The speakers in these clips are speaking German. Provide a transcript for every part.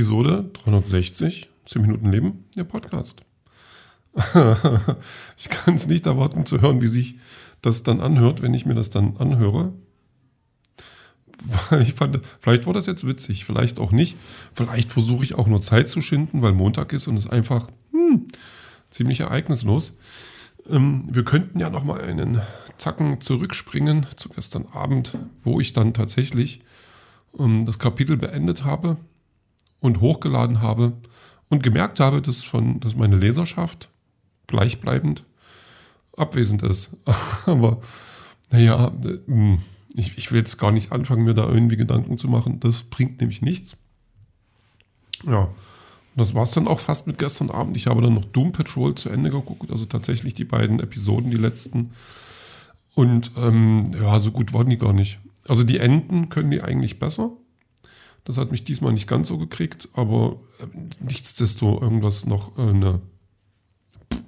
Episode 360, 10 Minuten Leben, der Podcast. ich kann es nicht erwarten zu hören, wie sich das dann anhört, wenn ich mir das dann anhöre. Ich fand, vielleicht war das jetzt witzig, vielleicht auch nicht. Vielleicht versuche ich auch nur Zeit zu schinden, weil Montag ist und es einfach hm, ziemlich ereignislos. Ähm, wir könnten ja noch mal einen Zacken zurückspringen zu gestern Abend, wo ich dann tatsächlich ähm, das Kapitel beendet habe und hochgeladen habe und gemerkt habe, dass, von, dass meine Leserschaft gleichbleibend abwesend ist. Aber naja, hm, ich, ich will jetzt gar nicht anfangen, mir da irgendwie Gedanken zu machen. Das bringt nämlich nichts. Ja, das war es dann auch fast mit gestern Abend. Ich habe dann noch Doom Patrol zu Ende geguckt, also tatsächlich die beiden Episoden, die letzten. Und ähm, ja, so gut waren die gar nicht. Also die Enden können die eigentlich besser. Das hat mich diesmal nicht ganz so gekriegt, aber äh, nichtsdestotrotz irgendwas noch äh, eine, eine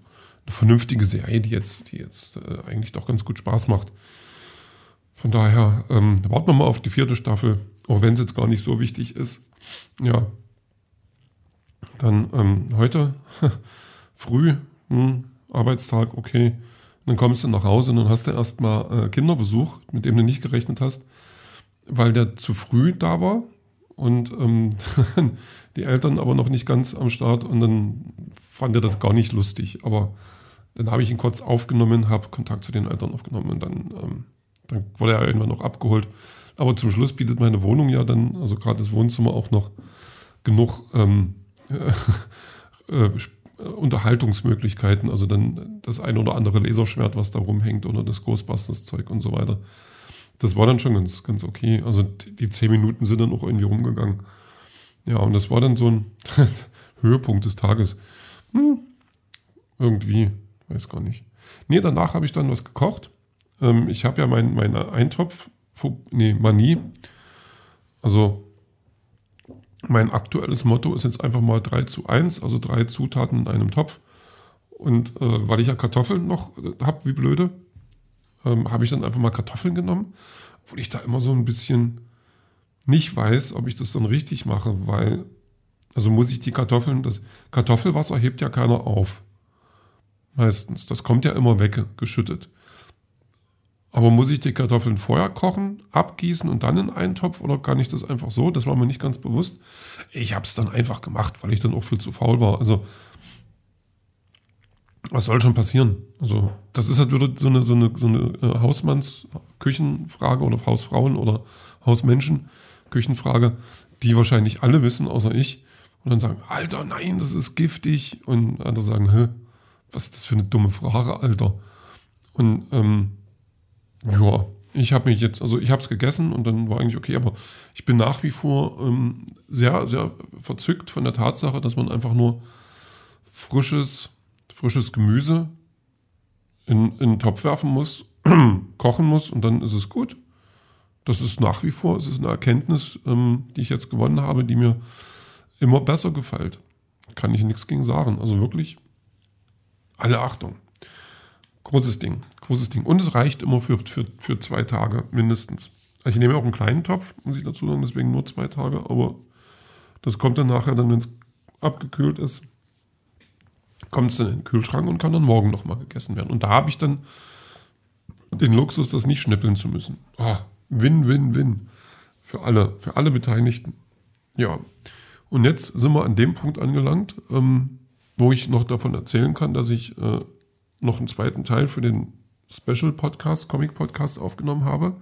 vernünftige Serie, die jetzt, die jetzt äh, eigentlich doch ganz gut Spaß macht. Von daher ähm, warten wir mal auf die vierte Staffel, auch wenn es jetzt gar nicht so wichtig ist. Ja, dann ähm, heute früh, hm, Arbeitstag, okay. Dann kommst du nach Hause und dann hast du erstmal äh, Kinderbesuch, mit dem du nicht gerechnet hast, weil der zu früh da war und ähm, die Eltern aber noch nicht ganz am Start und dann fand er das gar nicht lustig. Aber dann habe ich ihn kurz aufgenommen, habe Kontakt zu den Eltern aufgenommen und dann, ähm, dann wurde er irgendwann noch abgeholt. Aber zum Schluss bietet meine Wohnung ja dann, also gerade das Wohnzimmer auch noch genug ähm, äh, Unterhaltungsmöglichkeiten, also dann das ein oder andere Laserschwert, was da rumhängt oder das Ghostbusters-Zeug und so weiter. Das war dann schon ganz, ganz okay. Also die zehn Minuten sind dann auch irgendwie rumgegangen. Ja, und das war dann so ein Höhepunkt des Tages. Hm, irgendwie, weiß gar nicht. Nee, danach habe ich dann was gekocht. Ähm, ich habe ja meinen mein Eintopf, nee, Manie. Also mein aktuelles Motto ist jetzt einfach mal 3 zu 1, also drei Zutaten in einem Topf. Und äh, weil ich ja Kartoffeln noch äh, habe, wie blöde, ähm, habe ich dann einfach mal Kartoffeln genommen, obwohl ich da immer so ein bisschen nicht weiß, ob ich das dann richtig mache, weil, also muss ich die Kartoffeln, das Kartoffelwasser hebt ja keiner auf. Meistens. Das kommt ja immer weggeschüttet. Aber muss ich die Kartoffeln vorher kochen, abgießen und dann in einen Topf oder kann ich das einfach so? Das war mir nicht ganz bewusst. Ich habe es dann einfach gemacht, weil ich dann auch viel zu faul war. Also, was soll schon passieren? Also, das ist halt wieder so eine, so eine, so eine äh, Hausmanns-Küchenfrage oder Hausfrauen- oder Hausmenschen-Küchenfrage, die wahrscheinlich alle wissen, außer ich. Und dann sagen, Alter, nein, das ist giftig. Und andere sagen, hä, was ist das für eine dumme Frage, Alter? Und ähm, ja, ich habe mich jetzt, also ich habe es gegessen und dann war eigentlich okay, aber ich bin nach wie vor ähm, sehr, sehr verzückt von der Tatsache, dass man einfach nur frisches, frisches Gemüse in, in einen Topf werfen muss, kochen muss und dann ist es gut. Das ist nach wie vor, es ist eine Erkenntnis, ähm, die ich jetzt gewonnen habe, die mir immer besser gefällt. Kann ich nichts gegen sagen. Also wirklich alle Achtung. Großes Ding, großes Ding. Und es reicht immer für, für, für zwei Tage mindestens. Also ich nehme auch einen kleinen Topf, muss ich dazu sagen, deswegen nur zwei Tage, aber das kommt dann nachher, dann, wenn es abgekühlt ist, kommt es in den Kühlschrank und kann dann morgen nochmal gegessen werden. Und da habe ich dann den Luxus, das nicht schnippeln zu müssen. Oh, win, win, win. Für alle, für alle Beteiligten. Ja. Und jetzt sind wir an dem Punkt angelangt, ähm, wo ich noch davon erzählen kann, dass ich äh, noch einen zweiten Teil für den Special Podcast, Comic Podcast aufgenommen habe.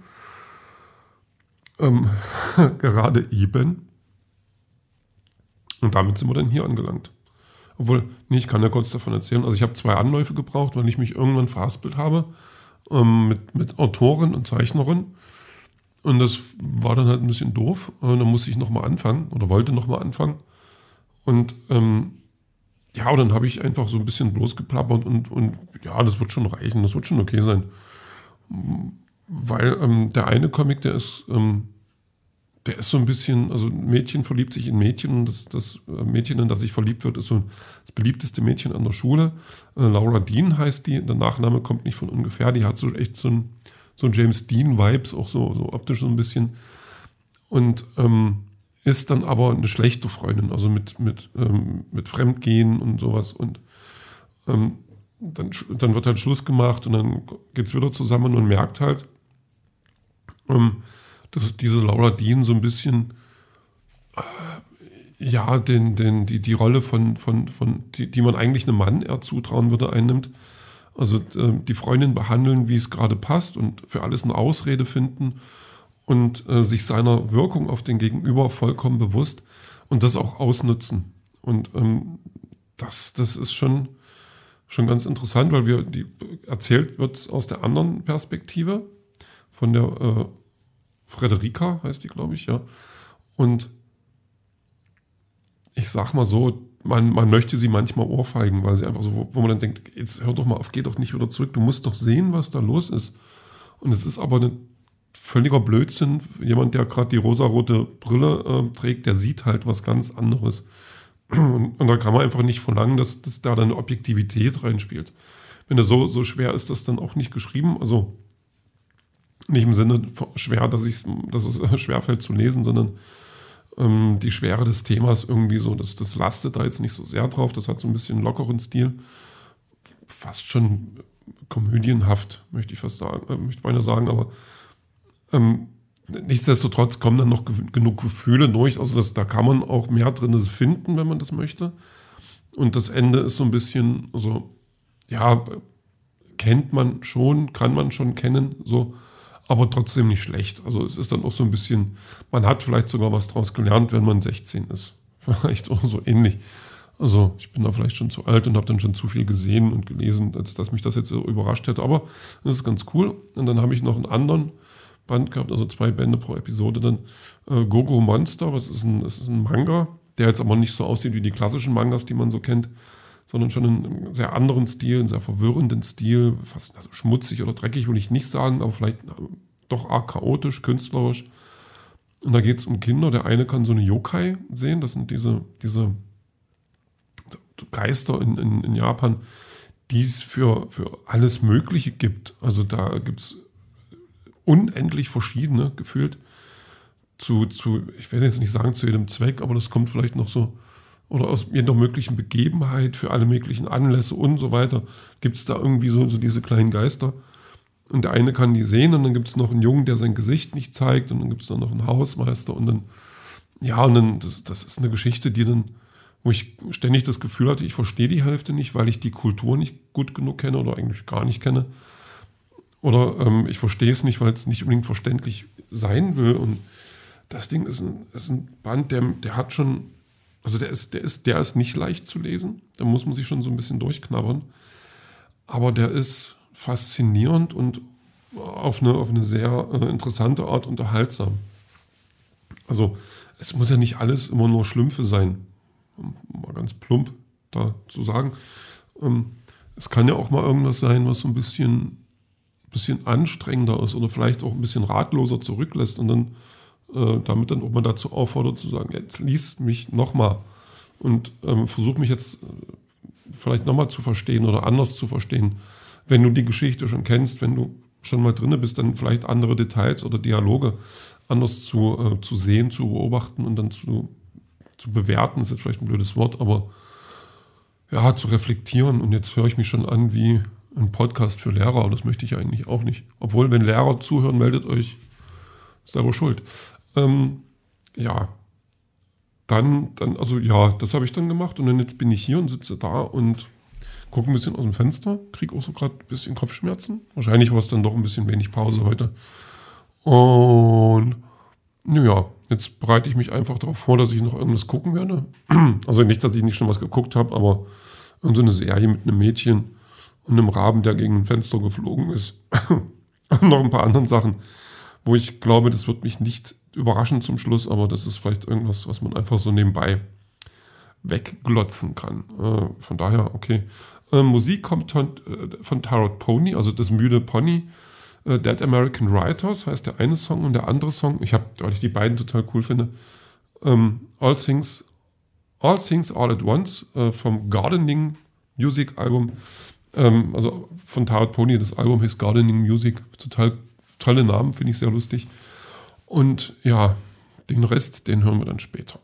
Ähm, gerade eben. Und damit sind wir dann hier angelangt. Obwohl, nee, ich kann ja kurz davon erzählen. Also ich habe zwei Anläufe gebraucht, weil ich mich irgendwann verhaspelt habe ähm, mit, mit Autorin und Zeichnerin. Und das war dann halt ein bisschen doof. Und dann musste ich nochmal anfangen oder wollte nochmal anfangen. Und ähm, ja, und dann habe ich einfach so ein bisschen bloßgeplappert und, und ja, das wird schon reichen, das wird schon okay sein. Weil ähm, der eine Comic, der ist, ähm, der ist so ein bisschen, also ein Mädchen verliebt sich in Mädchen und das, das äh, Mädchen, in das sich verliebt wird, ist so das beliebteste Mädchen an der Schule. Äh, Laura Dean heißt die, der Nachname kommt nicht von ungefähr, die hat so echt so ein, so ein James Dean-Vibes, auch so, so optisch so ein bisschen. Und ähm, ist dann aber eine schlechte Freundin, also mit, mit, ähm, mit Fremdgehen und sowas. Und ähm, dann, dann wird halt Schluss gemacht und dann geht es wieder zusammen und merkt halt, ähm, dass diese Laura Dean so ein bisschen äh, ja, den, den, die, die Rolle von, von, von die, die man eigentlich einem Mann eher zutrauen würde, einnimmt. Also äh, die Freundin behandeln, wie es gerade passt und für alles eine Ausrede finden und äh, sich seiner Wirkung auf den Gegenüber vollkommen bewusst und das auch ausnutzen. Und ähm, das, das ist schon, schon ganz interessant, weil wir die erzählt wird aus der anderen Perspektive von der äh, Frederika, heißt die, glaube ich, ja. Und ich sag mal so, man, man möchte sie manchmal ohrfeigen, weil sie einfach so, wo man dann denkt, jetzt hör doch mal auf, geh doch nicht wieder zurück, du musst doch sehen, was da los ist. Und es ist aber eine völliger Blödsinn. Jemand, der gerade die rosarote Brille äh, trägt, der sieht halt was ganz anderes. Und, und, da kann man einfach nicht verlangen, dass, dass da dann Objektivität reinspielt. Wenn es so, so schwer ist, das dann auch nicht geschrieben. Also nicht im Sinne schwer, dass, dass es schwerfällt zu lesen, sondern ähm, die Schwere des Themas irgendwie so, das, das lastet da jetzt nicht so sehr drauf. Das hat so ein bisschen lockeren Stil. Fast schon komödienhaft, möchte ich fast sagen, äh, möchte ich sagen, aber ähm, nichtsdestotrotz kommen dann noch genug Gefühle durch. Also das, da kann man auch mehr drin finden, wenn man das möchte. Und das Ende ist so ein bisschen, also ja, kennt man schon, kann man schon kennen, so, aber trotzdem nicht schlecht. Also es ist dann auch so ein bisschen, man hat vielleicht sogar was draus gelernt, wenn man 16 ist. Vielleicht oder so ähnlich. Also ich bin da vielleicht schon zu alt und habe dann schon zu viel gesehen und gelesen, als dass mich das jetzt so überrascht hätte. Aber das ist ganz cool. Und dann habe ich noch einen anderen Band gehabt, also zwei Bände pro Episode dann. Äh, Gogo Monster, was ist ein, das ist ein Manga, der jetzt aber nicht so aussieht wie die klassischen Mangas, die man so kennt, sondern schon einen sehr anderen Stil, einen sehr verwirrenden Stil, fast also schmutzig oder dreckig will ich nicht sagen, aber vielleicht äh, doch arg chaotisch, künstlerisch. Und da geht es um Kinder. Der eine kann so eine Yokai sehen, das sind diese, diese Geister in, in, in Japan, die es für, für alles Mögliche gibt. Also da gibt es unendlich verschiedene gefühlt. Zu, zu, ich werde jetzt nicht sagen zu jedem Zweck, aber das kommt vielleicht noch so, oder aus jeder möglichen Begebenheit für alle möglichen Anlässe und so weiter, gibt es da irgendwie so, so diese kleinen Geister. Und der eine kann die sehen und dann gibt es noch einen Jungen, der sein Gesicht nicht zeigt und dann gibt es noch einen Hausmeister und dann, ja, und dann, das, das ist eine Geschichte, die dann, wo ich ständig das Gefühl hatte, ich verstehe die Hälfte nicht, weil ich die Kultur nicht gut genug kenne oder eigentlich gar nicht kenne. Oder ähm, ich verstehe es nicht, weil es nicht unbedingt verständlich sein will. Und das Ding ist ein, ist ein Band, der, der hat schon, also der ist, der ist, der ist nicht leicht zu lesen. Da muss man sich schon so ein bisschen durchknabbern. Aber der ist faszinierend und auf eine, auf eine sehr äh, interessante Art unterhaltsam. Also es muss ja nicht alles immer nur Schlümpfe sein, um mal ganz plump da zu sagen. Ähm, es kann ja auch mal irgendwas sein, was so ein bisschen bisschen anstrengender ist oder vielleicht auch ein bisschen ratloser zurücklässt und dann äh, damit dann auch mal dazu auffordert zu sagen, jetzt lies mich nochmal und ähm, versuch mich jetzt äh, vielleicht nochmal zu verstehen oder anders zu verstehen. Wenn du die Geschichte schon kennst, wenn du schon mal drinne bist, dann vielleicht andere Details oder Dialoge anders zu, äh, zu sehen, zu beobachten und dann zu, zu bewerten, ist jetzt vielleicht ein blödes Wort, aber ja, zu reflektieren. Und jetzt höre ich mich schon an wie ein Podcast für Lehrer, das möchte ich eigentlich auch nicht. Obwohl, wenn Lehrer zuhören, meldet euch selber schuld. Ähm, ja, dann, dann, also ja, das habe ich dann gemacht und dann jetzt bin ich hier und sitze da und gucke ein bisschen aus dem Fenster, kriege auch so gerade ein bisschen Kopfschmerzen. Wahrscheinlich war es dann doch ein bisschen wenig Pause heute. Und naja, jetzt bereite ich mich einfach darauf vor, dass ich noch irgendwas gucken werde. Also nicht, dass ich nicht schon was geguckt habe, aber irgendeine so Serie mit einem Mädchen und einem Raben, der gegen ein Fenster geflogen ist. und noch ein paar anderen Sachen, wo ich glaube, das wird mich nicht überraschen zum Schluss, aber das ist vielleicht irgendwas, was man einfach so nebenbei wegglotzen kann. Äh, von daher, okay. Äh, Musik kommt von, äh, von Tarot Pony, also das müde Pony. Äh, Dead American Writers heißt der eine Song und der andere Song, ich habe, weil ich die beiden total cool finde, ähm, All Things All Things All at Once äh, vom Gardening Music Album ähm, also von Tarot Pony, das Album heißt Gardening Music. Total tolle Namen, finde ich sehr lustig. Und ja, Den Rest, den hören wir dann später.